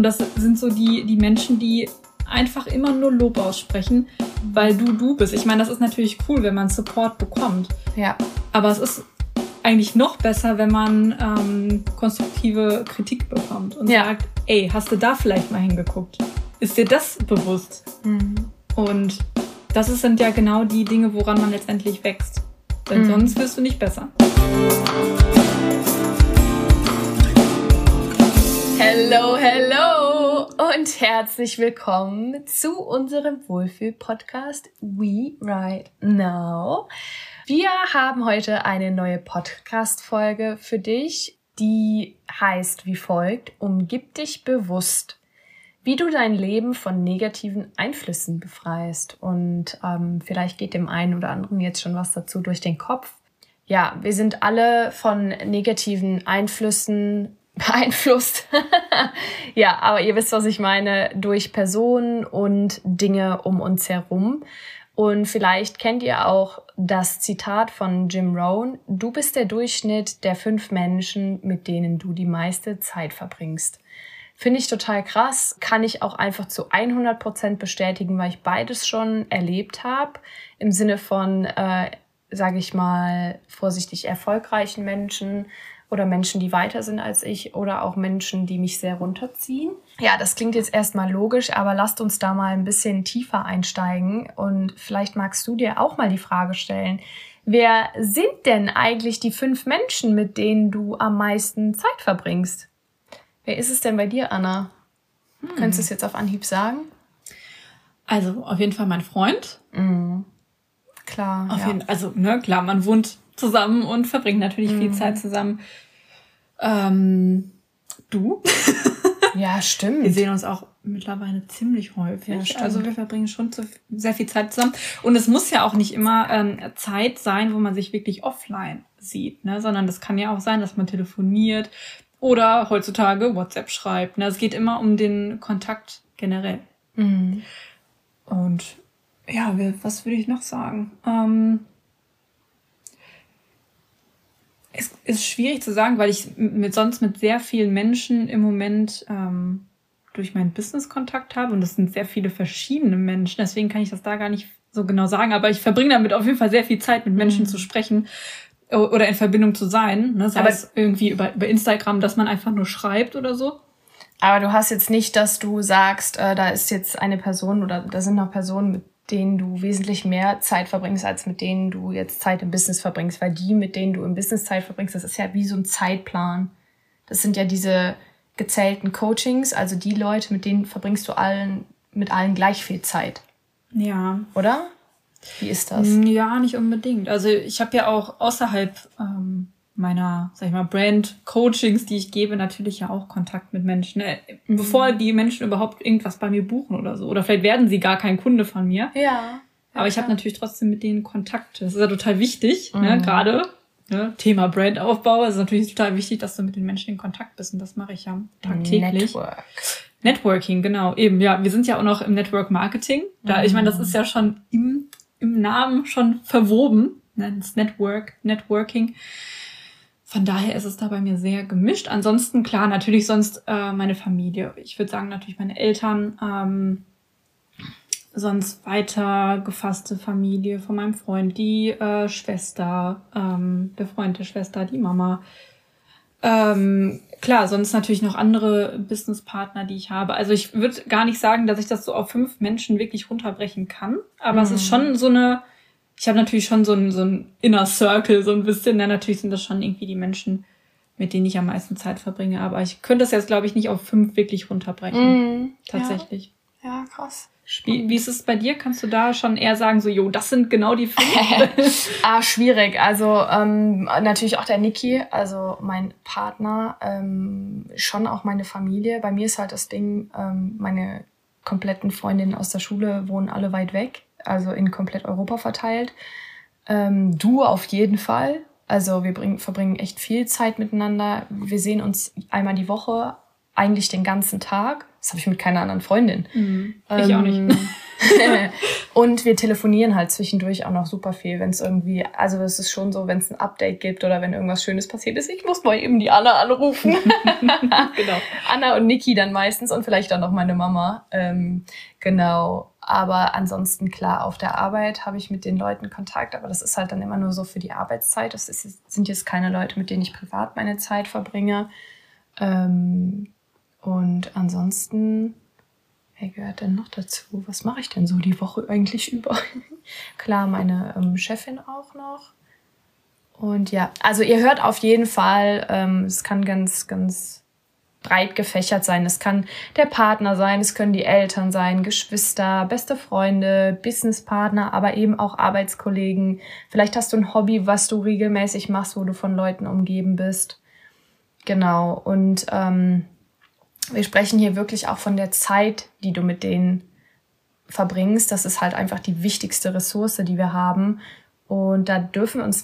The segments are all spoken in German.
Und das sind so die, die Menschen, die einfach immer nur Lob aussprechen, weil du du bist. Ich meine, das ist natürlich cool, wenn man Support bekommt. Ja. Aber es ist eigentlich noch besser, wenn man ähm, konstruktive Kritik bekommt und Ja. sagt, ey, hast du da vielleicht mal hingeguckt? Ist dir das bewusst? Mhm. Und das sind ja genau die Dinge, woran man letztendlich wächst. Denn Mhm. sonst wirst du nicht besser. Hello, hello und herzlich willkommen zu unserem Wohlfühl-Podcast We Right Now. Wir haben heute eine neue Podcast-Folge für dich, die heißt wie folgt: Umgib dich bewusst, wie du dein Leben von negativen Einflüssen befreist. Und ähm, vielleicht geht dem einen oder anderen jetzt schon was dazu durch den Kopf. Ja, wir sind alle von negativen Einflüssen beeinflusst. ja, aber ihr wisst, was ich meine, durch Personen und Dinge um uns herum. Und vielleicht kennt ihr auch das Zitat von Jim Rohn, du bist der Durchschnitt der fünf Menschen, mit denen du die meiste Zeit verbringst. Finde ich total krass, kann ich auch einfach zu 100 Prozent bestätigen, weil ich beides schon erlebt habe. Im Sinne von, äh, sage ich mal, vorsichtig erfolgreichen Menschen oder Menschen, die weiter sind als ich oder auch Menschen, die mich sehr runterziehen. Ja, das klingt jetzt erstmal logisch, aber lasst uns da mal ein bisschen tiefer einsteigen und vielleicht magst du dir auch mal die Frage stellen, wer sind denn eigentlich die fünf Menschen, mit denen du am meisten Zeit verbringst? Wer ist es denn bei dir, Anna? Könntest du es jetzt auf Anhieb sagen? Also auf jeden Fall mein Freund. Klar. Auf ja. jeden, also ne, klar, man wohnt zusammen und verbringt natürlich Mhm. viel Zeit zusammen. Ähm, du? ja, Wir stimmt. sehen uns auch mittlerweile ziemlich häufig. Ja, also wir verbringen schon zu, sehr viel Zeit zusammen. Und es muss ja auch nicht immer ähm, Zeit sein, wo man sich wirklich offline sieht, ne? sondern das kann ja auch sein, dass man telefoniert oder heutzutage WhatsApp schreibt. Ne? Es geht immer um den Kontakt generell. Mhm. Und ja, wir- was würde ich noch sagen? Ähm, es ist schwierig zu sagen, weil ich mit, sonst mit sehr vielen Menschen im Moment ähm, durch meinen Business Kontakt habe und das sind sehr viele verschiedene Menschen. Deswegen kann ich das da gar nicht so genau sagen, aber ich verbringe damit auf jeden Fall sehr viel Zeit mit Menschen Mhm. zu sprechen oder in Verbindung zu sein. Ne? Sei Aber- es irgendwie über, über Instagram, dass man einfach nur schreibt oder so. Aber du hast jetzt nicht, dass du sagst, äh, da ist jetzt eine Person oder da sind noch Personen, mit denen du wesentlich mehr Zeit verbringst, als mit denen du jetzt Zeit im Business verbringst. Weil die, mit denen du im Business Zeit verbringst, das ist ja wie so ein Zeitplan. Das sind ja diese gezählten Coachings, also die Leute, mit denen verbringst du allen, mit allen gleich viel Zeit, Ja, oder? Wie ist das? Ja, nicht unbedingt. Also ich habe ja auch außerhalb ähm, meiner, sag ich mal, Brand-Coachings, die ich gebe, natürlich ja auch Kontakt mit Menschen. Äh, Bevor die Menschen überhaupt irgendwas bei mir buchen oder so. Oder vielleicht werden sie gar kein Kunde von mir. Ja. Aber ich habe natürlich trotzdem mit denen Kontakt. Das ist ja total wichtig, ne? Mhm. gerade ne? Thema Brandaufbau. Es ist natürlich total wichtig, dass du mit den Menschen in Kontakt bist. Und das mache ich ja tagtäglich. Network. Networking, genau, eben, ja. Wir sind ja auch noch im Network Marketing. Da, ich meine, das ist ja schon im, im Namen schon verwoben. Ne? Das Network, Networking. Von daher ist es da bei mir sehr gemischt. Ansonsten, klar, natürlich sonst äh, meine Familie. Ich würde sagen, natürlich meine Eltern, ähm, sonst weiter gefasste Familie von meinem Freund, die äh, Schwester, ähm, der Freund der Schwester, die Mama. Ähm, klar, sonst natürlich noch andere Businesspartner, die ich habe. Also ich würde gar nicht sagen, dass ich das so auf fünf Menschen wirklich runterbrechen kann. Aber es ist schon so eine, ich habe natürlich schon so ein, so ein Inner Circle, so ein bisschen. Ja, natürlich sind das schon irgendwie die Menschen, mit denen ich am meisten Zeit verbringe. Aber ich könnte das jetzt, glaube ich, nicht auf fünf wirklich runterbrechen. Mhm. Tatsächlich. Ja, ja krass. Wie, wie ist es bei dir? Kannst du da schon eher sagen, so, jo, das sind genau die fünf? Ah, schwierig. Also ähm, natürlich auch der Niki, also mein Partner, ähm, schon auch meine Familie. Bei mir ist halt das Ding, ähm, meine kompletten Freundinnen aus der Schule wohnen alle weit weg, also in komplett Europa verteilt. Ähm, du auf jeden Fall. Also wir bringen, verbringen echt viel Zeit miteinander. Wir sehen uns einmal die Woche, eigentlich den ganzen Tag. Das habe ich mit keiner anderen Freundin. Mhm. Ich auch nicht. Ähm, und wir telefonieren halt zwischendurch auch noch super viel, wenn es irgendwie, also es ist schon so, wenn es ein Update gibt oder wenn irgendwas Schönes passiert ist, ich muss mal eben die Anna anrufen. genau. Anna und Niki dann meistens und vielleicht dann noch meine Mama. Ähm, genau. Aber ansonsten klar, auf der Arbeit habe ich mit den Leuten Kontakt, aber das ist halt dann immer nur so für die Arbeitszeit. Das ist, sind jetzt keine Leute, mit denen ich privat meine Zeit verbringe. Ähm, und ansonsten Wer gehört denn noch dazu? Was mache ich denn so die Woche eigentlich über? Klar, meine ähm, Chefin auch noch. Und ja, also ihr hört auf jeden Fall, ähm, es kann ganz, ganz breit gefächert sein. Es kann der Partner sein, es können die Eltern sein, Geschwister, beste Freunde, Businesspartner, aber eben auch Arbeitskollegen. Vielleicht hast du ein Hobby, was du regelmäßig machst, wo du von Leuten umgeben bist. Genau. Und ähm, wir sprechen hier wirklich auch von der Zeit, die du mit denen verbringst. Das ist halt einfach die wichtigste Ressource, die wir haben. Und da dürfen wir uns,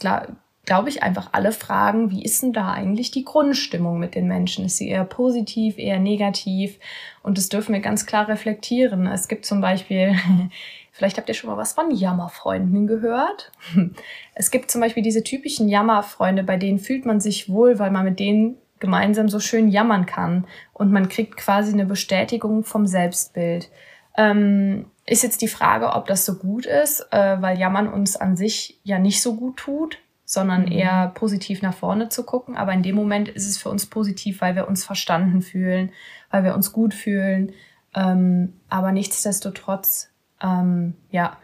glaube ich, einfach alle fragen, wie ist denn da eigentlich die Grundstimmung mit den Menschen? Ist sie eher positiv, eher negativ? Und das dürfen wir ganz klar reflektieren. Es gibt zum Beispiel, vielleicht habt ihr schon mal was von Jammerfreunden gehört. Es gibt zum Beispiel diese typischen Jammerfreunde, bei denen fühlt man sich wohl, weil man mit denen gemeinsam so schön jammern kann und man kriegt quasi eine Bestätigung vom Selbstbild. Ähm, ist jetzt die Frage, ob das so gut ist, äh, weil Jammern uns an sich ja nicht so gut tut, sondern mhm. eher positiv nach vorne zu gucken. Aber in dem Moment ist es für uns positiv, weil wir uns verstanden fühlen, weil wir uns gut fühlen. Ähm, aber nichtsdestotrotz, ähm, ja,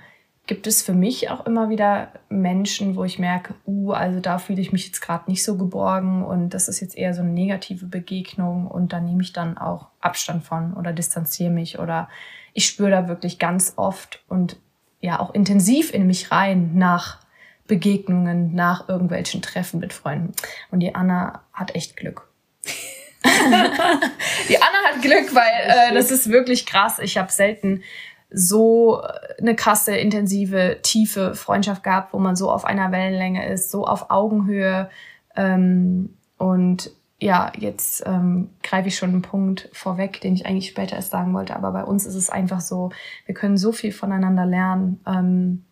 gibt es für mich auch immer wieder Menschen, wo ich merke, uh, also da fühle ich mich jetzt gerade nicht so geborgen und das ist jetzt eher so eine negative Begegnung und da nehme ich dann auch Abstand von oder distanziere mich oder ich spüre da wirklich ganz oft und ja auch intensiv in mich rein nach Begegnungen, nach irgendwelchen Treffen mit Freunden. Und die Anna hat echt Glück. die Anna hat Glück, weil äh, das ist wirklich krass. Ich habe selten so eine krasse, intensive, tiefe Freundschaft gab, wo man so auf einer Wellenlänge ist, so auf Augenhöhe. Ähm, und ja, jetzt ähm, greife ich schon einen Punkt vorweg, den ich eigentlich später erst sagen wollte. Aber bei uns ist es einfach so, wir können so viel voneinander lernen. Ähm,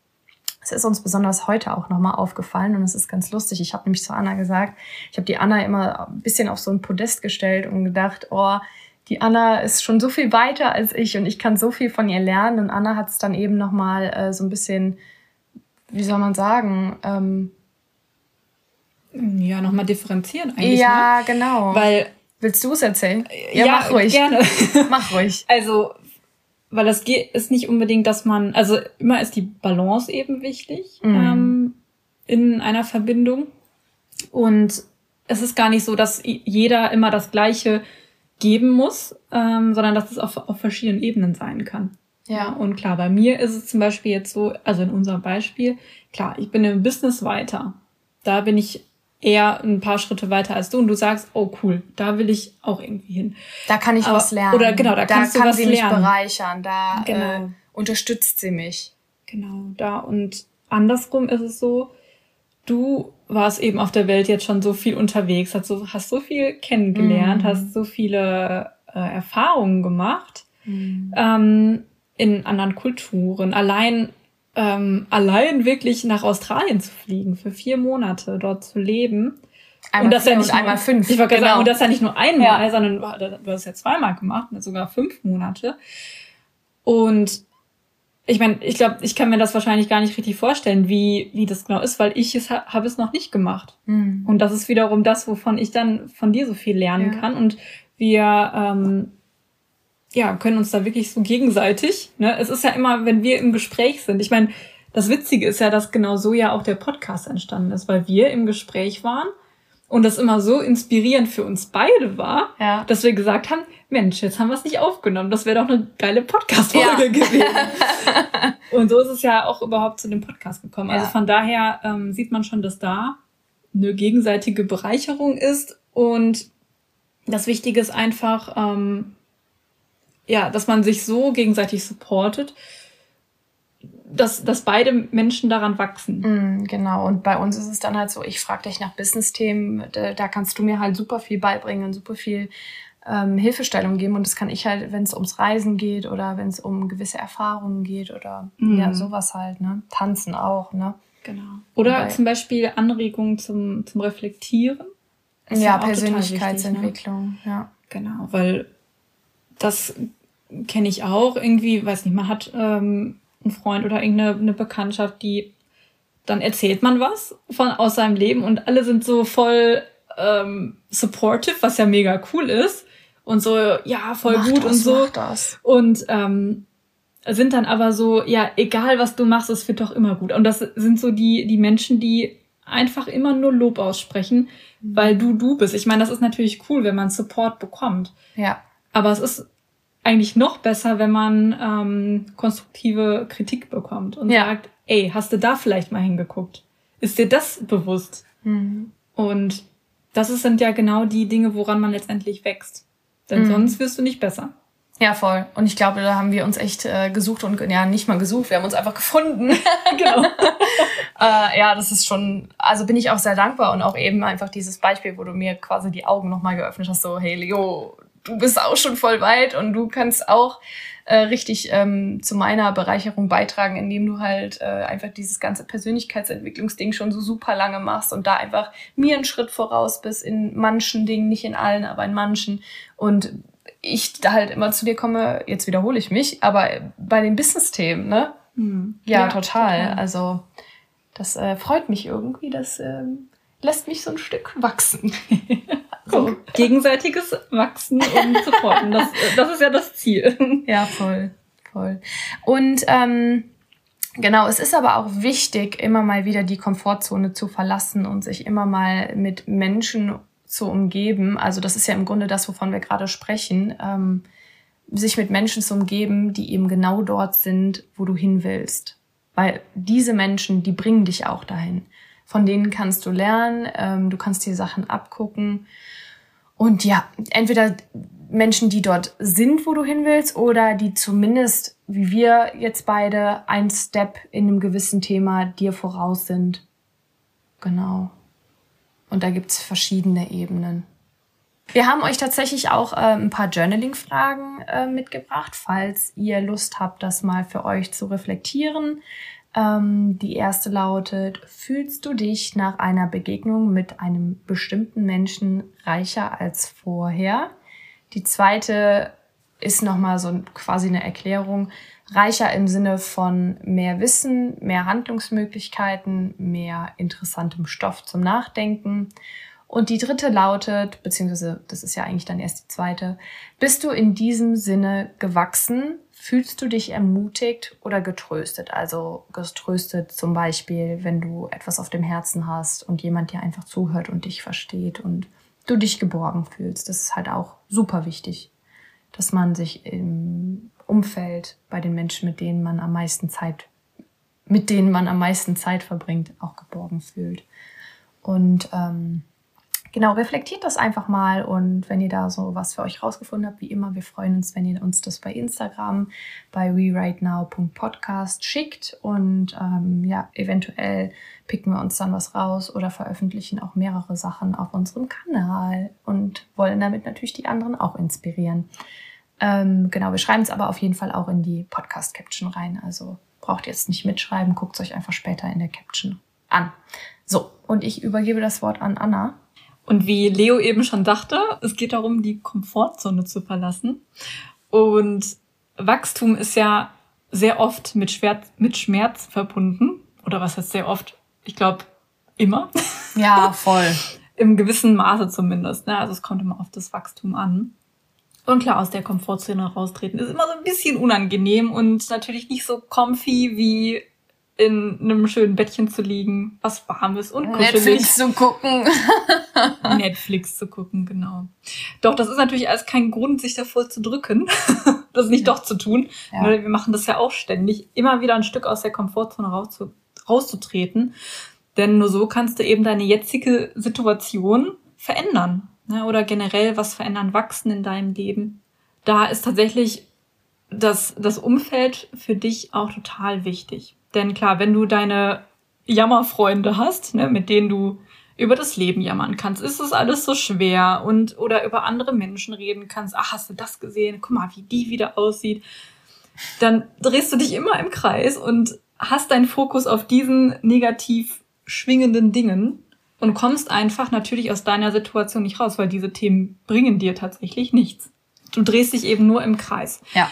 es ist uns besonders heute auch nochmal aufgefallen und es ist ganz lustig. Ich habe nämlich zu Anna gesagt, ich habe die Anna immer ein bisschen auf so ein Podest gestellt und gedacht, oh, die Anna ist schon so viel weiter als ich und ich kann so viel von ihr lernen. Und Anna hat es dann eben nochmal äh, so ein bisschen, wie soll man sagen, ähm, ja, nochmal differenzieren eigentlich. Ja, ne? genau. Weil. Willst du es erzählen? Ja, ja, mach ruhig. Gerne. mach ruhig. Also, weil das ist nicht unbedingt, dass man, also immer ist die Balance eben wichtig mhm. ähm, in einer Verbindung. Und es ist gar nicht so, dass jeder immer das Gleiche geben muss, ähm, sondern dass es auf, auf verschiedenen Ebenen sein kann. Ja. Und klar, bei mir ist es zum Beispiel jetzt so, also in unserem Beispiel, klar, ich bin im Business weiter. Da bin ich eher ein paar Schritte weiter als du und du sagst, oh cool, da will ich auch irgendwie hin. Da kann ich Aber, was lernen. Oder genau, da, da kannst kann du was sie lernen. mich bereichern, da genau. äh, unterstützt sie mich. Genau, da und andersrum ist es so, du warst eben auf der Welt jetzt schon so viel unterwegs, hast so, hast so viel kennengelernt, mhm. hast so viele äh, Erfahrungen gemacht mhm. ähm, in anderen Kulturen. Allein ähm, allein wirklich nach Australien zu fliegen für vier Monate dort zu leben. Einmal und das ja nicht und einmal fünf. Ich wollte genau. sagen, und das ja nicht nur einmal, ja. sondern du hast ja zweimal gemacht, sogar fünf Monate. Und ich meine, ich glaube, ich kann mir das wahrscheinlich gar nicht richtig vorstellen, wie, wie das genau ist, weil ich es habe es noch nicht gemacht. Mhm. Und das ist wiederum das, wovon ich dann von dir so viel lernen ja. kann. Und wir ähm, ja, können uns da wirklich so gegenseitig. Ne? Es ist ja immer, wenn wir im Gespräch sind. Ich meine, das Witzige ist ja, dass genau so ja auch der Podcast entstanden ist, weil wir im Gespräch waren und das immer so inspirierend für uns beide war, ja. dass wir gesagt haben, Mensch, jetzt haben wir es nicht aufgenommen. Das wäre doch eine geile Podcast-Folge ja. gewesen. und so ist es ja auch überhaupt zu dem Podcast gekommen. Also ja. Also von daher ähm, sieht man schon, dass da eine gegenseitige Bereicherung ist. Und das Wichtige ist einfach, ähm, ja, dass man sich so gegenseitig supportet, dass, dass beide Menschen daran wachsen. Mm, genau, und bei uns ist es dann halt so, ich frage dich nach Business-Themen, da, da, kannst du mir halt super viel beibringen, super viel ähm, Hilfestellung geben. Und das kann ich halt, wenn es ums Reisen geht oder wenn es um gewisse Erfahrungen geht oder Mhm. ja, sowas halt, ne? Tanzen auch, ne? Genau. Oder Wobei- zum Beispiel Anregungen zum, zum Reflektieren. Ja, wichtig, ne? Persönlichkeitsentwicklung, ja. Genau, weil das kenne ich auch irgendwie, weiß nicht, man hat ähm, einen Freund oder irgendeine eine Bekanntschaft, die dann erzählt man was von aus seinem Leben und alle sind so voll ähm, supportive, was ja mega cool ist und so ja voll Mach gut das, und so und ähm, sind dann aber so ja egal was du machst, es wird doch immer gut und das sind so die die Menschen, die einfach immer nur Lob aussprechen, weil du du bist. Ich meine, das ist natürlich cool, wenn man Support bekommt. Ja. Aber es ist eigentlich noch besser, wenn man ähm, konstruktive Kritik bekommt und Ja. sagt, ey, hast du da vielleicht mal hingeguckt? Ist dir das bewusst? Mhm. Und das sind ja genau die Dinge, woran man letztendlich wächst. Denn Mhm. sonst wirst du nicht besser. Ja, voll. Und ich glaube, da haben wir uns echt äh, gesucht und ja, nicht mal gesucht, wir haben uns einfach gefunden. Genau. äh, ja, das ist schon, also bin ich auch sehr dankbar und auch eben einfach dieses Beispiel, wo du mir quasi die Augen nochmal geöffnet hast, so, hey Leo, du bist auch schon voll weit und du kannst auch äh, richtig ähm, zu meiner Bereicherung beitragen, indem du halt äh, einfach dieses ganze Persönlichkeitsentwicklungsding schon so super lange machst und da einfach mir einen Schritt voraus bist in manchen Dingen, nicht in allen, aber in manchen und ich da halt immer zu dir komme, jetzt wiederhole ich mich, aber bei den Business-Themen, ne? Hm. Ja, total. Also das äh, freut mich irgendwie. Das ähm, lässt mich so ein Stück wachsen. so. Gegenseitiges Wachsen und Supporten. Das, das ist ja das Ziel. Ja, voll, voll. Und ähm, genau, es ist aber auch wichtig, immer mal wieder die Komfortzone zu verlassen und sich immer mal mit Menschen zu umgeben. Also das ist ja im Grunde das, wovon wir gerade sprechen. Ähm, sich mit Menschen zu umgeben, die eben genau dort sind, wo du hin willst. Weil diese Menschen, die bringen dich auch dahin. Von denen kannst du lernen, ähm, du kannst dir Sachen abgucken. Und ja, entweder Menschen, die dort sind, wo du hin willst, oder die zumindest, wie wir jetzt beide, ein Step in einem gewissen Thema dir voraus sind. Genau. Und da gibt's verschiedene Ebenen. Wir haben euch tatsächlich auch äh, ein paar Journaling-Fragen äh, mitgebracht, falls ihr Lust habt, das mal für euch zu reflektieren. Ähm, die erste lautet, fühlst du dich nach einer Begegnung mit einem bestimmten Menschen reicher als vorher? Die zweite ist nochmal so quasi eine Erklärung. Reicher im Sinne von mehr Wissen, mehr Handlungsmöglichkeiten, mehr interessantem Stoff zum Nachdenken. Und die dritte lautet, beziehungsweise das ist ja eigentlich dann erst die zweite, bist du in diesem Sinne gewachsen? Fühlst du dich ermutigt oder getröstet? Also getröstet zum Beispiel, wenn du etwas auf dem Herzen hast und jemand dir einfach zuhört und dich versteht und du dich geborgen fühlst. Das ist halt auch super wichtig, dass man sich im Umfeld bei den Menschen, mit denen man am meisten Zeit, mit denen man am meisten Zeit verbringt, auch geborgen fühlt. Und ähm, Genau, reflektiert das einfach mal und wenn ihr da so was für euch rausgefunden habt, wie immer, wir freuen uns, wenn ihr uns das bei Instagram bei wewritenow.podcast schickt und ähm, ja, eventuell picken wir uns dann was raus oder veröffentlichen auch mehrere Sachen auf unserem Kanal und wollen damit natürlich die anderen auch inspirieren. Ähm, genau, wir schreiben es aber auf jeden Fall auch in die Podcast-Caption rein, also braucht jetzt nicht mitschreiben, guckt es euch einfach später in der Caption an. So, und ich übergebe das Wort an Anna. Und wie Leo eben schon dachte, es geht darum, die Komfortzone zu verlassen. Und Wachstum ist ja sehr oft mit Schmerz, mit Schmerz verbunden. Oder was heißt sehr oft? Ich glaube, immer. Ja, voll. Im gewissen Maße zumindest. Ne? Also es kommt immer auf das Wachstum an. Und klar, aus der Komfortzone raustreten ist immer so ein bisschen unangenehm und natürlich nicht so comfy wie in einem schönen Bettchen zu liegen, was warm ist und kuschelig. Netflix zu gucken. Netflix zu gucken, genau. Doch, das ist natürlich alles kein Grund, sich davor zu drücken, das nicht doch zu tun. Ja. Wir machen das ja auch ständig, immer wieder ein Stück aus der Komfortzone rauszu rauszutreten. Denn nur so kannst du eben deine jetzige Situation verändern. Ne? Oder generell was verändern, wachsen in deinem Leben. Da ist tatsächlich das, das Umfeld für dich auch total wichtig. Denn klar, wenn du deine Jammerfreunde hast, ne, mit denen du über das Leben jammern kannst, ist es alles so schwer und oder über andere Menschen reden kannst, ach, hast du das gesehen? Guck mal, wie die wieder aussieht. Dann drehst du dich immer im Kreis und hast deinen Fokus auf diesen negativ schwingenden Dingen und kommst einfach natürlich aus deiner Situation nicht raus, weil diese Themen bringen dir tatsächlich nichts. Du drehst dich eben nur im Kreis. Ja.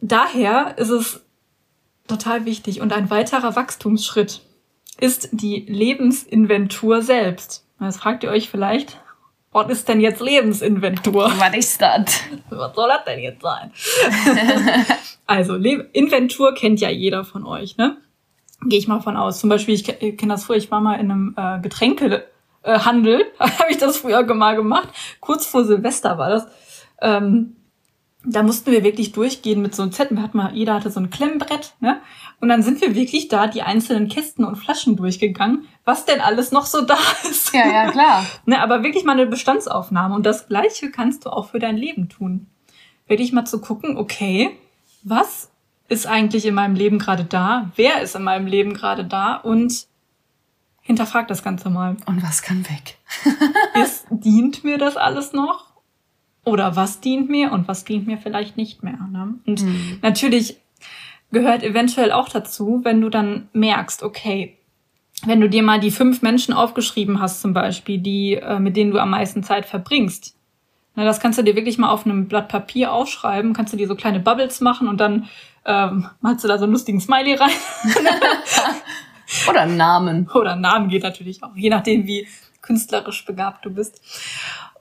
Daher ist es total wichtig und ein weiterer Wachstumsschritt ist die Lebensinventur selbst. Jetzt fragt ihr euch vielleicht, was ist denn jetzt Lebensinventur? Was ist das? Was soll das denn jetzt sein? also, Le Inventur kennt ja jeder von euch, ne? Gehe ich mal von aus. Zum Beispiel, ich kenne das früher, ich war mal in einem äh, Getränkehandel, habe ich das früher mal gemacht. Kurz vor Silvester war das. Ähm, da mussten wir wirklich durchgehen mit so einem Zettel. Hat mal, jeder hatte so ein Klemmbrett, ne? Und dann sind wir wirklich da die einzelnen Kästen und Flaschen durchgegangen, was denn alles noch so da ist. Ja, ja, klar. ne, aber wirklich mal eine Bestandsaufnahme. Und das Gleiche kannst du auch für dein Leben tun. Wirklich mal zu gucken, okay, was ist eigentlich in meinem Leben gerade da? Wer ist in meinem Leben gerade da? Und hinterfrag das Ganze mal. Und was kann weg? ist, dient mir das alles noch? Oder was dient mir und was dient mir vielleicht nicht mehr? Ne? Und mhm. natürlich gehört eventuell auch dazu, wenn du dann merkst, okay, wenn du dir mal die fünf Menschen aufgeschrieben hast, zum Beispiel, die, äh, mit denen du am meisten Zeit verbringst. Na, das kannst du dir wirklich mal auf einem Blatt Papier aufschreiben, kannst du dir so kleine Bubbles machen und dann ähm, malst du da so einen lustigen Smiley rein. Oder einen Namen. Oder einen Namen geht natürlich auch, je nachdem, wie künstlerisch begabt du bist.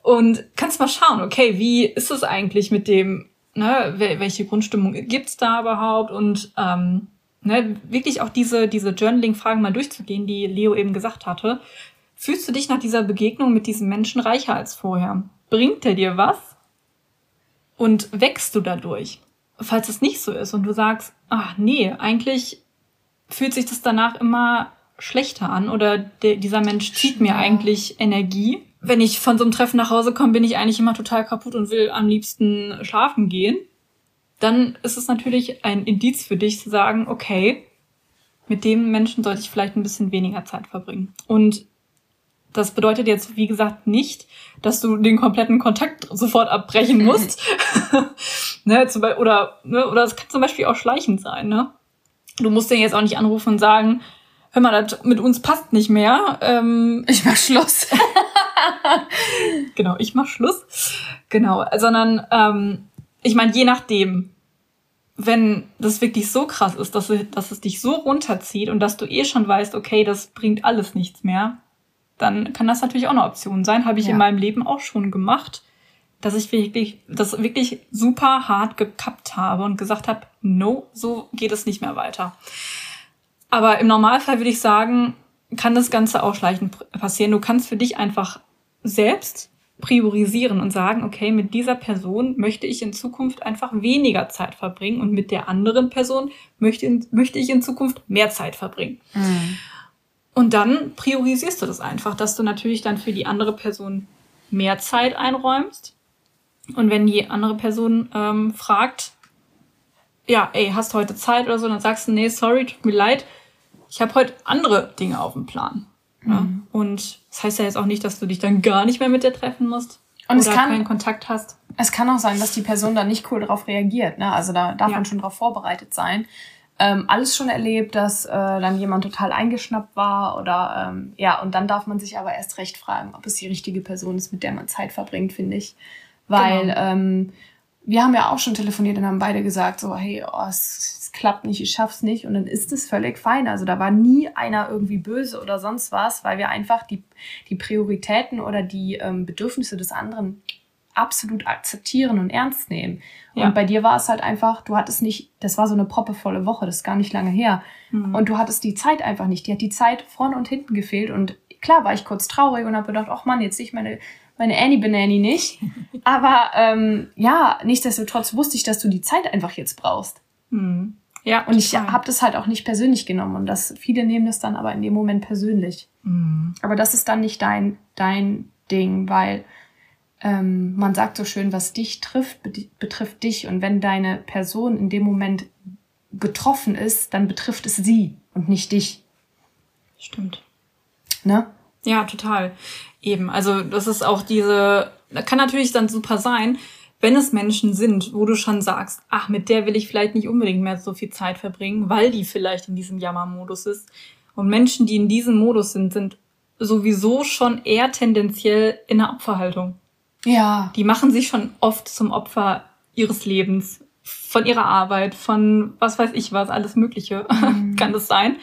Und kannst mal schauen, okay, wie ist es eigentlich mit dem, ne, welche Grundstimmung gibt's da überhaupt? Und ähm, ne, wirklich auch diese, diese Journaling-Fragen mal durchzugehen, die Leo eben gesagt hatte. Fühlst du dich nach dieser Begegnung mit diesem Menschen reicher als vorher? Bringt er dir was? Und wächst du dadurch? Falls es nicht so ist und du sagst, ach nee, eigentlich fühlt sich das danach immer schlechter an oder der, dieser Mensch zieht mir eigentlich Energie, wenn ich von so einem Treffen nach Hause komme, bin ich eigentlich immer total kaputt und will am liebsten schlafen gehen. Dann ist es natürlich ein Indiz für dich zu sagen, okay, mit dem Menschen sollte ich vielleicht ein bisschen weniger Zeit verbringen. Und das bedeutet jetzt, wie gesagt, nicht, dass du den kompletten Kontakt sofort abbrechen musst. ne, zum Beispiel, oder, ne, oder es kann zum Beispiel auch schleichend sein. Ne? Du musst den jetzt auch nicht anrufen und sagen, hör mal, das mit uns passt nicht mehr. Ähm, ich mach Schluss. genau, ich mach Schluss. Genau, sondern ähm, ich meine, je nachdem, wenn das wirklich so krass ist, dass, dass es dich so runterzieht und dass du eh schon weißt, okay, das bringt alles nichts mehr, dann kann das natürlich auch eine Option sein. Habe ich ja. in meinem Leben auch schon gemacht, dass ich wirklich, das wirklich super hart gekappt habe und gesagt habe, no, so geht es nicht mehr weiter. Aber im Normalfall würde ich sagen, kann das Ganze auch schleichend passieren. Du kannst für dich einfach selbst priorisieren und sagen, okay, mit dieser Person möchte ich in Zukunft einfach weniger Zeit verbringen und mit der anderen Person möchte, möchte ich in Zukunft mehr Zeit verbringen. Mhm. Und dann priorisierst du das einfach, dass du natürlich dann für die andere Person mehr Zeit einräumst. Und wenn die andere Person ähm, fragt, ja, ey, hast du heute Zeit oder so, dann sagst du, nee, sorry, tut mir leid, ich habe heute andere Dinge auf dem Plan. Ja? Mhm. Und das heißt ja jetzt auch nicht, dass du dich dann gar nicht mehr mit der treffen musst und oder kann, keinen Kontakt hast. Es kann auch sein, dass die Person da nicht cool darauf reagiert. Ne? Also da darf ja. man schon darauf vorbereitet sein. Ähm, alles schon erlebt, dass äh, dann jemand total eingeschnappt war oder ähm, ja, und dann darf man sich aber erst recht fragen, ob es die richtige Person ist, mit der man Zeit verbringt, finde ich. Weil genau. ähm, wir haben ja auch schon telefoniert und haben beide gesagt, so, hey, oh, es, es, klappt nicht, ich schaff's nicht. Und dann ist es völlig fein. Also da war nie einer irgendwie böse oder sonst was, weil wir einfach die, die Prioritäten oder die ähm, Bedürfnisse des anderen absolut akzeptieren und ernst nehmen. Ja. Und bei dir war es halt einfach, du hattest nicht, das war so eine proppevolle Woche, das ist gar nicht lange her. Mhm. Und du hattest die Zeit einfach nicht. Die hat die Zeit vorne und hinten gefehlt. Und klar war ich kurz traurig und habe gedacht, ach Mann, jetzt sehe ich meine meine Annie Benani nicht. Aber ähm, ja, nichtsdestotrotz wusste ich, dass du die Zeit einfach jetzt brauchst. Mhm. Ja, und ich habe das halt auch nicht persönlich genommen. Und das, viele nehmen das dann aber in dem Moment persönlich. Mhm. Aber das ist dann nicht dein, dein Ding, weil ähm, man sagt so schön, was dich trifft, betrifft dich. Und wenn deine Person in dem Moment betroffen ist, dann betrifft es sie und nicht dich. Stimmt. Ne? Ja, total. Eben. Also das ist auch diese, kann natürlich dann super sein, wenn es Menschen sind, wo du schon sagst, ach, mit der will ich vielleicht nicht unbedingt mehr so viel Zeit verbringen, weil die vielleicht in diesem Jammermodus ist. Und Menschen, die in diesem Modus sind, sind sowieso schon eher tendenziell in der Opferhaltung. Ja. Die machen sich schon oft zum Opfer ihres Lebens, von ihrer Arbeit, von was weiß ich was, alles Mögliche mhm. kann das sein.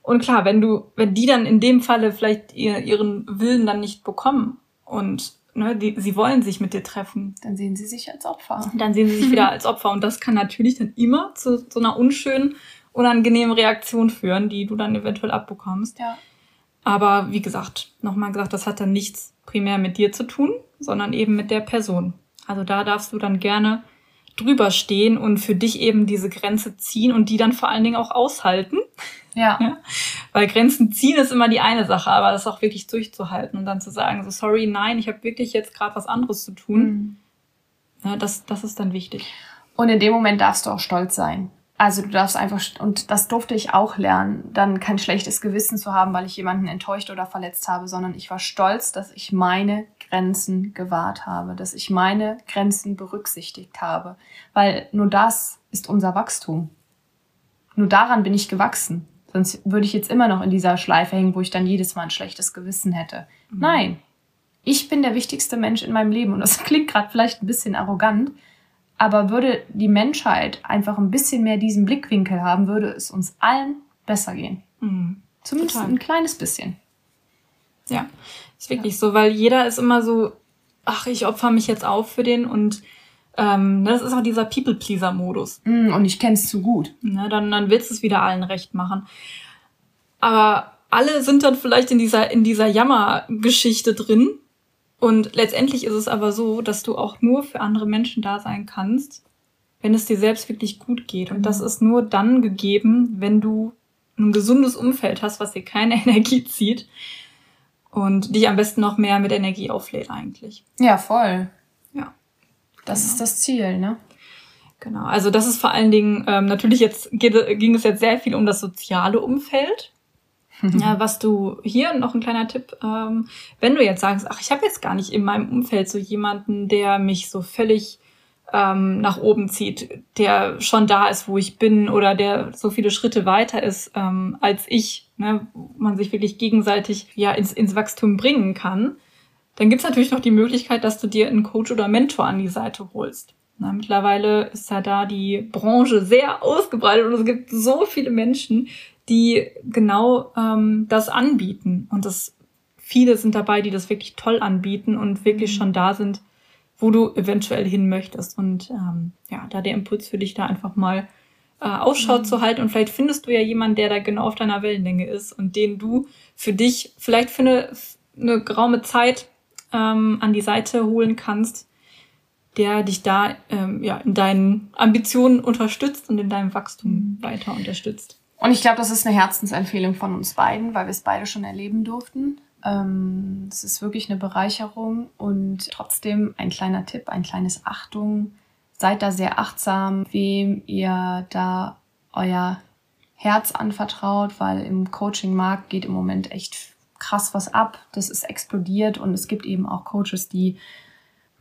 Und klar, wenn du, wenn die dann in dem Falle vielleicht ihr, ihren Willen dann nicht bekommen und ne, die, sie wollen sich mit dir treffen. Dann sehen sie sich als Opfer. Dann sehen sie sich wieder als Opfer. Und das kann natürlich dann immer zu so einer unschönen, unangenehmen Reaktion führen, die du dann eventuell abbekommst. Ja. Aber wie gesagt, nochmal gesagt, das hat dann nichts primär mit dir zu tun, sondern eben mit der Person. Also da darfst du dann gerne drüber stehen und für dich eben diese Grenze ziehen und die dann vor allen Dingen auch aushalten. Ja. ja. Weil Grenzen ziehen ist immer die eine Sache, aber das auch wirklich durchzuhalten und dann zu sagen, so sorry, nein, ich habe wirklich jetzt gerade was anderes zu tun. Mhm. Ja, das, das ist dann wichtig. Und in dem Moment darfst du auch stolz sein. Also du darfst einfach, und das durfte ich auch lernen, dann kein schlechtes Gewissen zu haben, weil ich jemanden enttäuscht oder verletzt habe, sondern ich war stolz, dass ich meine Grenzen gewahrt habe, dass ich meine Grenzen berücksichtigt habe. Weil nur das ist unser Wachstum. Nur daran bin ich gewachsen. Sonst würde ich jetzt immer noch in dieser Schleife hängen, wo ich dann jedes Mal ein schlechtes Gewissen hätte. Mhm. Nein, ich bin der wichtigste Mensch in meinem Leben. Und das klingt gerade vielleicht ein bisschen arrogant, aber würde die Menschheit einfach ein bisschen mehr diesen Blickwinkel haben, würde es uns allen besser gehen. Mhm. Zumindest Total. ein kleines bisschen. Ja, ist wirklich ja. so, weil jeder ist immer so, ach, ich opfer mich jetzt auf für den und ähm, das ist auch dieser People-Pleaser-Modus. Mm, und ich kenn's zu gut. Ne, dann, dann willst du es wieder allen recht machen. Aber alle sind dann vielleicht in dieser, in dieser Jammergeschichte drin und letztendlich ist es aber so, dass du auch nur für andere Menschen da sein kannst, wenn es dir selbst wirklich gut geht. Und das mhm. ist nur dann gegeben, wenn du ein gesundes Umfeld hast, was dir keine Energie zieht und dich am besten noch mehr mit Energie auflädt eigentlich. Ja, voll. Ja. Das genau. ist das Ziel, ne? Genau. Also das ist vor allen Dingen, ähm, natürlich jetzt geht, ging es jetzt sehr viel um das soziale Umfeld. Ja, was du hier noch ein kleiner Tipp, ähm, wenn du jetzt sagst, ach, ich habe jetzt gar nicht in meinem Umfeld so jemanden, der mich so völlig ähm, nach oben zieht, der schon da ist, wo ich bin oder der so viele Schritte weiter ist ähm, als ich, ne, wo man sich wirklich gegenseitig ja ins, ins Wachstum bringen kann, dann gibt's natürlich noch die Möglichkeit, dass du dir einen Coach oder Mentor an die Seite holst. Na, mittlerweile ist ja da die Branche sehr ausgebreitet und es gibt so viele Menschen, die genau ähm, das anbieten. Und das viele sind dabei, die das wirklich toll anbieten und wirklich mhm. schon da sind, wo du eventuell hin möchtest. Und ähm, ja, da der Impuls für dich da einfach mal äh, Ausschau mhm. zu halten. Und vielleicht findest du ja jemanden, der da genau auf deiner Wellenlänge ist und den du für dich vielleicht für eine, eine geraume Zeit ähm, an die Seite holen kannst, der dich da ähm, ja, in deinen Ambitionen unterstützt und in deinem Wachstum mhm. weiter unterstützt. Und ich glaube, das ist eine Herzensempfehlung von uns beiden, weil wir es beide schon erleben durften. Ähm, es ist wirklich eine Bereicherung und trotzdem ein kleiner Tipp, ein kleines Achtung. Seid da sehr achtsam, wem ihr da euer Herz anvertraut, weil im Coaching-Markt geht im Moment echt krass was ab. Das ist explodiert und es gibt eben auch Coaches, die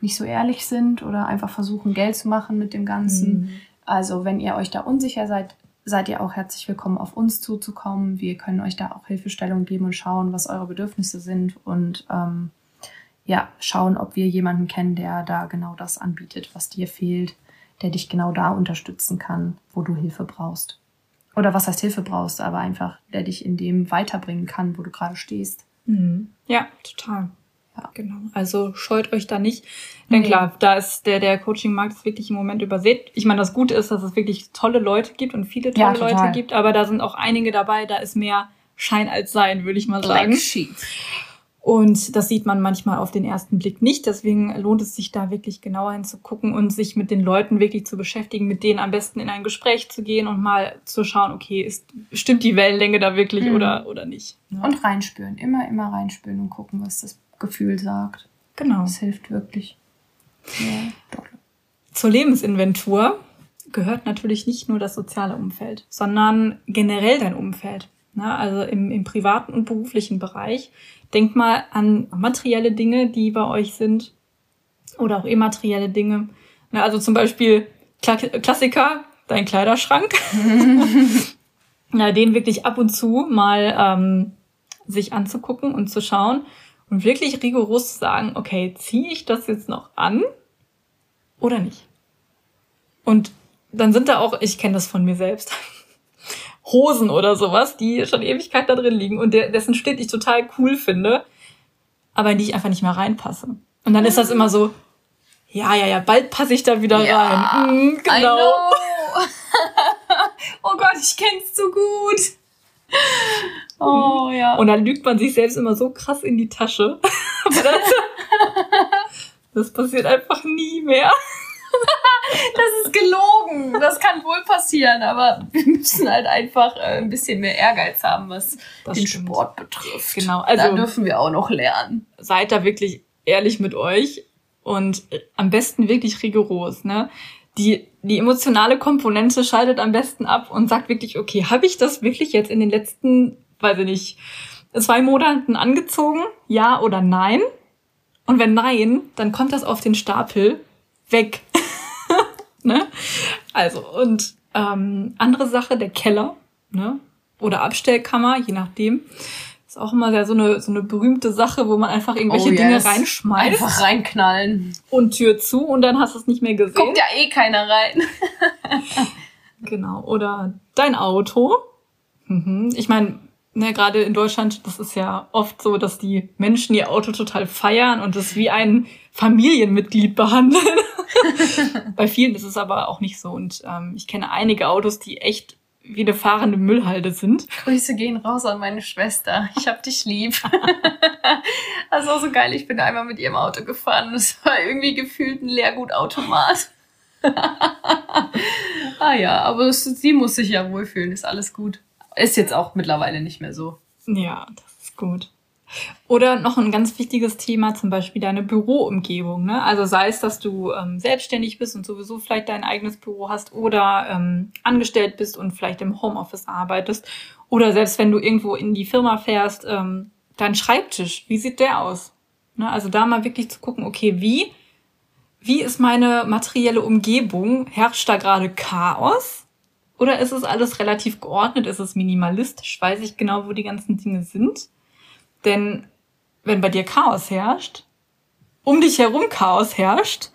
nicht so ehrlich sind oder einfach versuchen, Geld zu machen mit dem Ganzen. Mhm. Also wenn ihr euch da unsicher seid, seid ihr auch herzlich willkommen, auf uns zuzukommen. Wir können euch da auch Hilfestellung geben und schauen, was eure Bedürfnisse sind und ähm, ja, schauen, ob wir jemanden kennen, der da genau das anbietet, was dir fehlt, der dich genau da unterstützen kann, wo du Hilfe brauchst. Oder was heißt Hilfe brauchst, aber einfach, der dich in dem weiterbringen kann, wo du gerade stehst. Mhm. Ja, total. Ja, genau. Also scheut euch da nicht. Denn nee. klar, da ist der, der Coaching-Markt wirklich im Moment übersät. Ich meine, das Gute ist, dass es wirklich tolle Leute gibt und viele tolle ja, Leute gibt, aber da sind auch einige dabei, da ist mehr Schein als Sein, würde ich mal sagen. Und das sieht man manchmal auf den ersten Blick nicht. Deswegen lohnt es sich da wirklich genauer hinzugucken und sich mit den Leuten wirklich zu beschäftigen, mit denen am besten in ein Gespräch zu gehen und mal zu schauen, okay, ist, stimmt die Wellenlänge da wirklich mhm. oder, oder nicht. Ja. Und reinspüren, immer, immer reinspüren und gucken, was das Gefühl sagt. Genau. Das hilft wirklich. Ja, doch. Zur Lebensinventur gehört natürlich nicht nur das soziale Umfeld, sondern generell dein Umfeld. ne? also im, im privaten und beruflichen Bereich. Denkt mal an materielle Dinge, die bei euch sind oder auch immaterielle Dinge. Ne? Also zum Beispiel Klassiker, dein Kleiderschrank. ja, den wirklich ab und zu mal ähm, sich anzugucken und zu schauen und wirklich rigoros zu sagen, okay, ziehe ich das jetzt noch an oder nicht? Und dann sind da auch, ich kenne das von mir selbst, Hosen oder sowas, die schon Ewigkeit da drin liegen und der, dessen Schnitt ich total cool finde, aber in die ich einfach nicht mehr reinpasse. Und dann ist das immer so, ja, ja, ja, bald passe ich da wieder ja, rein. Mhm, genau. oh Gott, ich kenn's so gut. Oh ja. Und dann lügt man sich selbst immer so krass in die Tasche. das passiert einfach nie mehr. das ist gelogen. Das kann wohl passieren, aber wir müssen halt einfach äh, ein bisschen mehr Ehrgeiz haben, was das den stimmt. Sport betrifft. Genau, also da dürfen wir auch noch lernen. Seid da wirklich ehrlich mit euch und am besten wirklich rigoros, ne? Die, die emotionale Komponente schaltet am besten ab und sagt wirklich, okay, habe ich das wirklich jetzt in den letzten, weiß ich nicht, zwei Monaten angezogen? Ja oder nein? Und wenn nein, dann kommt das auf den Stapel weg. ne? Also, und ähm, andere Sache, der Keller, ne? Oder Abstellkammer, je nachdem. Ist auch immer so eine, so eine berühmte Sache, wo man einfach irgendwelche oh yes. Dinge reinschmeißt. Einfach reinknallen. Und Tür zu und dann hast du es nicht mehr gesehen. Guckt ja eh keiner rein. genau. Oder dein Auto. Mhm. Ich meine, ne, gerade in Deutschland, das ist ja oft so, dass die Menschen ihr Auto total feiern und es wie ein Familienmitglied behandeln. Bei vielen ist es aber auch nicht so. Und ähm, ich kenne einige Autos, die echt wie eine fahrende Müllhalde sind. Grüße gehen raus an meine Schwester. Ich hab dich lieb. das war so geil. Ich bin einmal mit ihrem Auto gefahren. Es war irgendwie gefühlt ein Leergutautomat. ah ja, aber sie muss sich ja wohlfühlen. Ist alles gut. Ist jetzt auch mittlerweile nicht mehr so. Ja, das ist gut. Oder noch ein ganz wichtiges Thema, zum Beispiel deine Büroumgebung. Ne? Also sei es, dass du ähm, selbstständig bist und sowieso vielleicht dein eigenes Büro hast oder ähm, angestellt bist und vielleicht im Homeoffice arbeitest. Oder selbst wenn du irgendwo in die Firma fährst, ähm, dein Schreibtisch, wie sieht der aus? Ne? Also da mal wirklich zu gucken, okay, wie, wie ist meine materielle Umgebung? Herrscht da gerade Chaos? Oder ist es alles relativ geordnet? Ist es minimalistisch? Weiß ich genau, wo die ganzen Dinge sind? Denn wenn bei dir Chaos herrscht, um dich herum Chaos herrscht,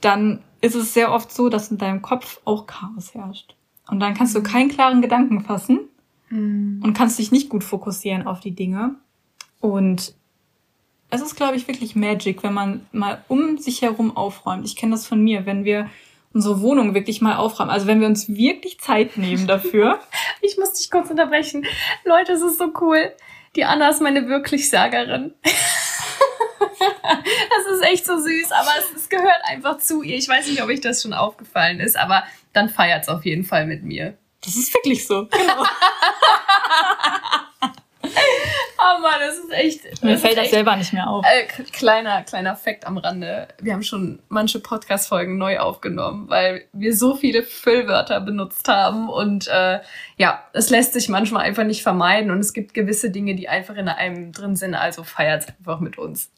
dann ist es sehr oft so, dass in deinem Kopf auch Chaos herrscht. Und dann kannst du mhm. keinen klaren Gedanken fassen mhm. und kannst dich nicht gut fokussieren auf die Dinge. Und es ist, glaube ich, wirklich Magic, wenn man mal um sich herum aufräumt. Ich kenne das von mir, wenn wir unsere Wohnung wirklich mal aufräumen. Also wenn wir uns wirklich Zeit nehmen dafür. ich muss dich kurz unterbrechen. Leute, es ist so cool. Die Anna ist meine Wirklichsagerin. das ist echt so süß, aber es, es, gehört einfach zu ihr. Ich weiß nicht, ob euch das schon aufgefallen ist, aber dann feiert es auf jeden Fall mit mir. Das ist wirklich so. Genau. oh Mann, das ist echt. Mir fällt das selber nicht mehr auf. Äh, kleiner, kleiner Fakt am Rande. Wir haben schon manche Podcast-Folgen neu aufgenommen, weil wir so viele Füllwörter benutzt haben. Und äh, ja, es lässt sich manchmal einfach nicht vermeiden. Und es gibt gewisse Dinge, die einfach in einem drin sind. Also feiert einfach mit uns.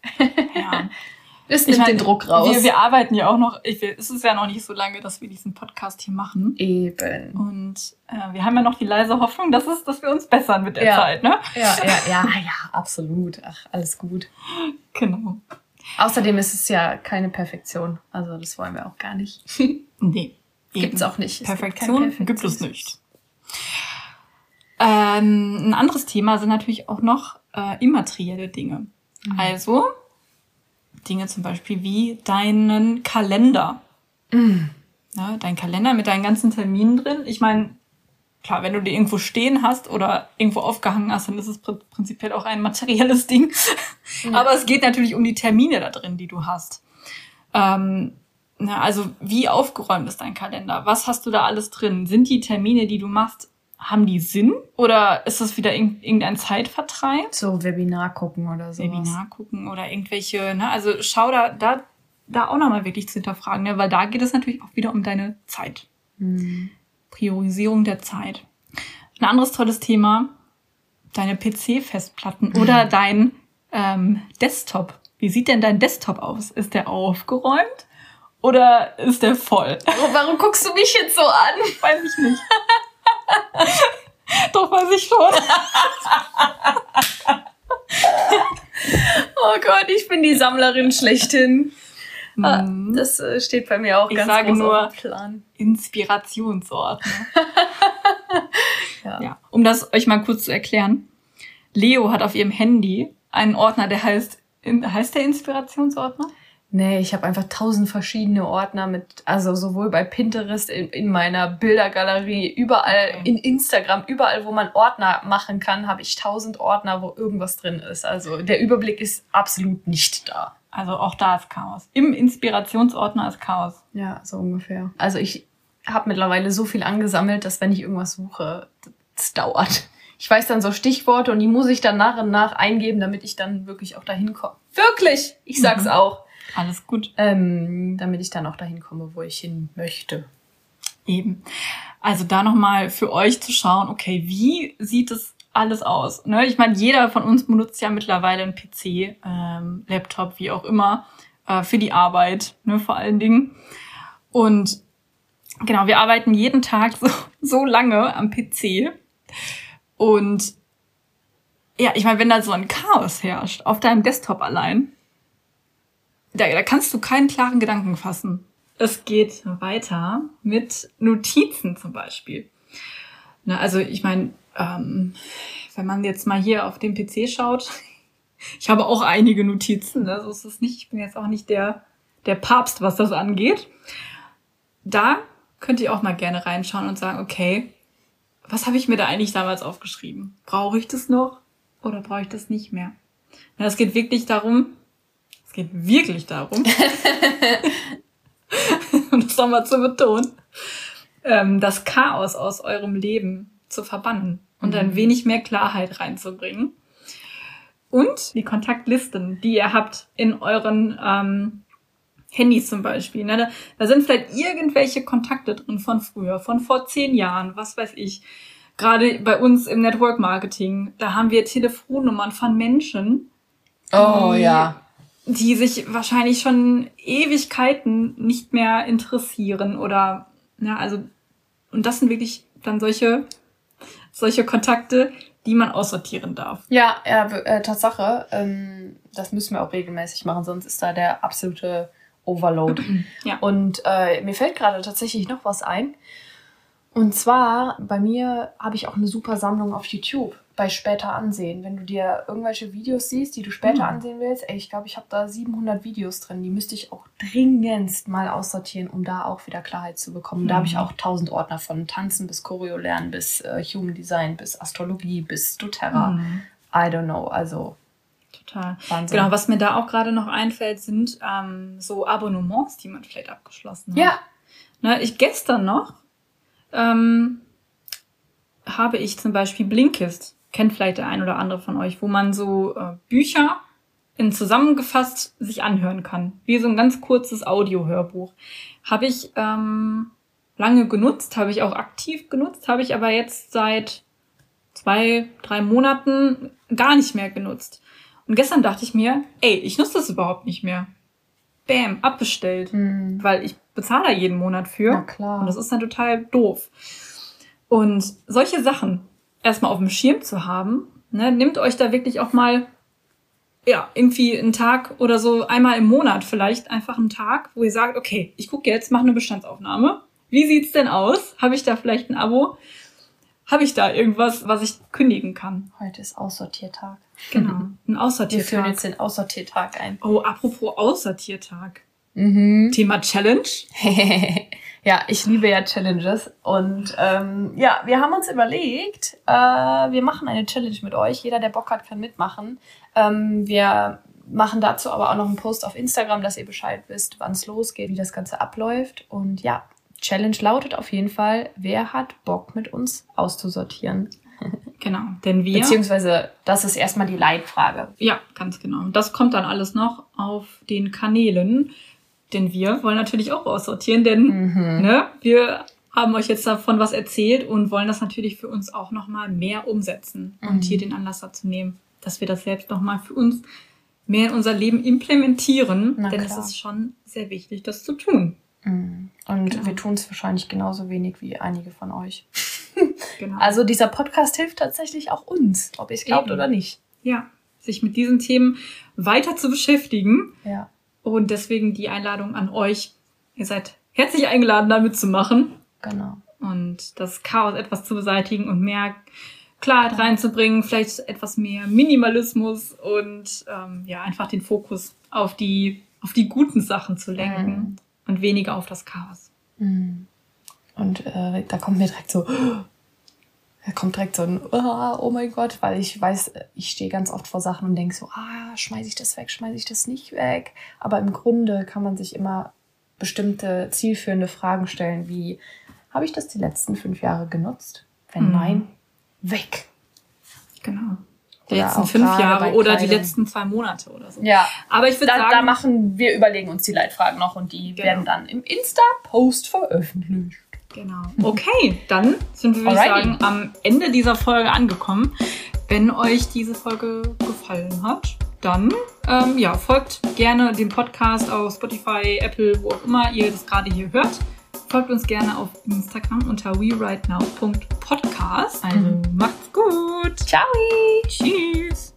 Ja. Es nimmt ich mein, den Druck raus. Wir, wir arbeiten ja auch noch, ich, es ist ja noch nicht so lange, dass wir diesen Podcast hier machen. Eben. Und äh, wir haben ja noch die leise Hoffnung, dass, es, dass wir uns bessern mit der ja. Zeit, ne? Ja, ja, ja, ja, absolut. Ach, alles gut. Genau. Außerdem ist es ja keine Perfektion. Also das wollen wir auch gar nicht. nee. Gibt es auch nicht. Perfektion, Perfektion gibt es nicht. Ähm, ein anderes Thema sind natürlich auch noch äh, immaterielle Dinge. Mhm. Also Dinge zum Beispiel wie deinen Kalender. Mm. Ja, dein Kalender mit deinen ganzen Terminen drin. Ich meine, klar, wenn du die irgendwo stehen hast oder irgendwo aufgehangen hast, dann ist es prinzipiell auch ein materielles Ding. Ja. Aber es geht natürlich um die Termine da drin, die du hast. Ähm, na, also wie aufgeräumt ist dein Kalender? Was hast du da alles drin? Sind die Termine, die du machst, haben die Sinn? Oder ist das wieder irgendein Zeitvertreib? So Webinar gucken oder so. Webinar gucken oder irgendwelche, ne? Also schau da, da, da auch nochmal wirklich zu hinterfragen, ne? weil da geht es natürlich auch wieder um deine Zeit. Mhm. Priorisierung der Zeit. Ein anderes tolles Thema, deine PC-Festplatten oder dein ähm, Desktop. Wie sieht denn dein Desktop aus? Ist der aufgeräumt oder ist der voll? Warum guckst du mich jetzt so an? Weiß ich nicht. Doch, weiß ich schon. oh Gott, ich bin die Sammlerin schlechthin. Mhm. Das äh, steht bei mir auch ich ganz sage groß nur auf dem Plan. Inspirationsordner. Ja. Ja, um das euch mal kurz zu erklären. Leo hat auf ihrem Handy einen Ordner, der heißt, heißt der Inspirationsordner? Nee, ich habe einfach tausend verschiedene Ordner mit, also sowohl bei Pinterest, in, in meiner Bildergalerie, überall, Okay. in Instagram, überall, wo man Ordner machen kann, habe ich tausend Ordner, wo irgendwas drin ist. Also der Überblick ist absolut nicht da. Also auch da ist Chaos. Im Inspirationsordner ist Chaos. Ja, so ungefähr. Also ich habe mittlerweile so viel angesammelt, dass wenn ich irgendwas suche, das dauert. Ich weiß dann so Stichworte und die muss ich dann nach und nach eingeben, damit ich dann wirklich auch dahin komme. Wirklich! Ich sag's Mhm. auch. Alles gut. Ähm, damit ich dann auch dahin komme, wo ich hin möchte. Eben. Also da nochmal für euch zu schauen, okay, wie sieht es alles aus? Ne? Ich meine, jeder von uns benutzt ja mittlerweile einen PC, ähm, Laptop, wie auch immer, äh, für die Arbeit, ne, vor allen Dingen. Und genau, wir arbeiten jeden Tag so, so lange am PC. Und ja, ich meine, wenn da so ein Chaos herrscht, auf deinem Desktop allein, da, da kannst du keinen klaren Gedanken fassen. Es geht weiter mit Notizen zum Beispiel. Na, also ich meine, ähm, wenn man jetzt mal hier auf den PC schaut, ich habe auch einige Notizen, ne? so ist es nicht. Ich bin jetzt auch nicht der, der Papst, was das angeht. Da könnt ihr auch mal gerne reinschauen und sagen, okay, was habe ich mir da eigentlich damals aufgeschrieben? Brauche ich das noch oder brauche ich das nicht mehr? Es geht wirklich darum, geht wirklich darum, um das nochmal zu betonen, ähm, das Chaos aus eurem Leben zu verbannen und ein wenig mehr Klarheit reinzubringen. Und die Kontaktlisten, die ihr habt in euren ähm, Handys zum Beispiel. Ne? Da, da sind vielleicht irgendwelche Kontakte drin von früher, von vor zehn Jahren, was weiß ich. Gerade bei uns im Network Marketing, da haben wir Telefonnummern von Menschen, Oh ja. Die sich wahrscheinlich schon Ewigkeiten nicht mehr interessieren oder, ja, also, und das sind wirklich dann solche, solche Kontakte, die man aussortieren darf. Ja, ja, äh, Tatsache. Ähm, das müssen wir auch regelmäßig machen, sonst ist da der absolute Overload. Ja. Und äh, mir fällt gerade tatsächlich noch was ein. Und zwar, bei mir habe ich auch eine super Sammlung auf YouTube bei später ansehen. Wenn du dir irgendwelche Videos siehst, die du später Mhm. ansehen willst, ey, ich glaube, ich habe da 700 Videos drin. Die müsste ich auch dringendst mal aussortieren, um da auch wieder Klarheit zu bekommen. Da habe ich Mhm. auch 1000 Ordner von Tanzen bis Choreo lernen, bis äh, Human Design, bis Astrologie, bis doTERRA. Mhm. I don't know. Also Total. Wahnsinn. Genau, was mir da auch gerade noch einfällt, sind ähm, so Abonnements, die man vielleicht abgeschlossen hat. Ja. Ne, ich gestern noch ähm, habe ich zum Beispiel Blinkist, kennt vielleicht der ein oder andere von euch, wo man so äh, Bücher in zusammengefasst sich anhören kann, wie so ein ganz kurzes Audiohörbuch. Habe ich ähm, lange genutzt, habe ich auch aktiv genutzt, habe ich aber jetzt seit zwei, drei Monaten gar nicht mehr genutzt. Und gestern dachte ich mir, ey, ich nutze das überhaupt nicht mehr. Bam, abbestellt. Hm. Weil ich bezahle da jeden Monat für. Na klar. Und das ist dann total doof. Und solche Sachen erstmal auf dem Schirm zu haben, ne, nimmt euch da wirklich auch mal, ja, irgendwie einen Tag oder so, einmal im Monat vielleicht einfach einen Tag, wo ihr sagt, okay, ich gucke jetzt, mache eine Bestandsaufnahme. Wie sieht's denn aus? Habe ich da vielleicht ein Abo? Habe ich da irgendwas, was ich kündigen kann? Heute ist Aussortiertag. Genau. Ein Wir führen Aussortiertag. jetzt den Aussortiertag ein. Oh, apropos Aussortiertag. Mhm. Thema Challenge. ja, ich liebe ja Challenges. Und ähm, ja, wir haben uns überlegt, äh, wir machen eine Challenge mit euch. Jeder, der Bock hat, kann mitmachen. Ähm, wir machen dazu aber auch noch einen Post auf Instagram, dass ihr Bescheid wisst, wann es losgeht, wie das Ganze abläuft. Und ja, Challenge lautet auf jeden Fall, wer hat Bock mit uns auszusortieren? Genau. Denn wir. Beziehungsweise, das ist erstmal die Leitfrage. Ja, ganz genau. Das kommt dann alles noch auf den Kanälen. Denn wir wollen natürlich auch aussortieren, denn Mhm. ne, wir haben euch jetzt davon was erzählt und wollen das natürlich für uns auch nochmal mehr umsetzen Mhm. und hier den Anlass dazu nehmen, dass wir das selbst nochmal für uns mehr in unser Leben implementieren. Na denn klar. es ist schon sehr wichtig, das zu tun. Mhm. Und Genau. wir tun es wahrscheinlich genauso wenig wie einige von euch. Genau. Also dieser Podcast hilft tatsächlich auch uns, ob ihr es glaubt Eben. oder nicht. ja, sich mit diesen Themen weiter zu beschäftigen. Ja. Und deswegen die Einladung an euch. Ihr seid herzlich eingeladen, da mitzumachen Genau. und das Chaos etwas zu beseitigen und mehr Klarheit reinzubringen, vielleicht etwas mehr Minimalismus und ähm, ja, einfach den Fokus auf die, auf die guten Sachen zu lenken Mhm. und weniger auf das Chaos. Mhm. Und äh, da kommt mir direkt so, da kommt direkt so ein, ah, oh mein Gott, weil ich weiß, ich stehe ganz oft vor Sachen und denke so, ah, schmeiße ich das weg, schmeiße ich das nicht weg. Aber im Grunde kann man sich immer bestimmte zielführende Fragen stellen, wie, habe ich das die letzten fünf Jahre genutzt? Wenn Mhm. nein, weg. Genau. Die letzten fünf Jahre oder die letzten zwei Monate oder so. Ja, Aber ich würde sagen, da machen wir, überlegen uns die Leitfragen noch und die Genau. werden dann im Insta-Post veröffentlicht. Genau. Okay, dann sind wir, würde ich sagen, am Ende dieser Folge angekommen. Wenn euch diese Folge gefallen hat, dann ähm, ja, folgt gerne dem Podcast auf Spotify, Apple, wo auch immer ihr das gerade hier hört. Folgt uns gerne auf Instagram unter werightnow.podcast. Also macht's gut. Ciao! Tschüss.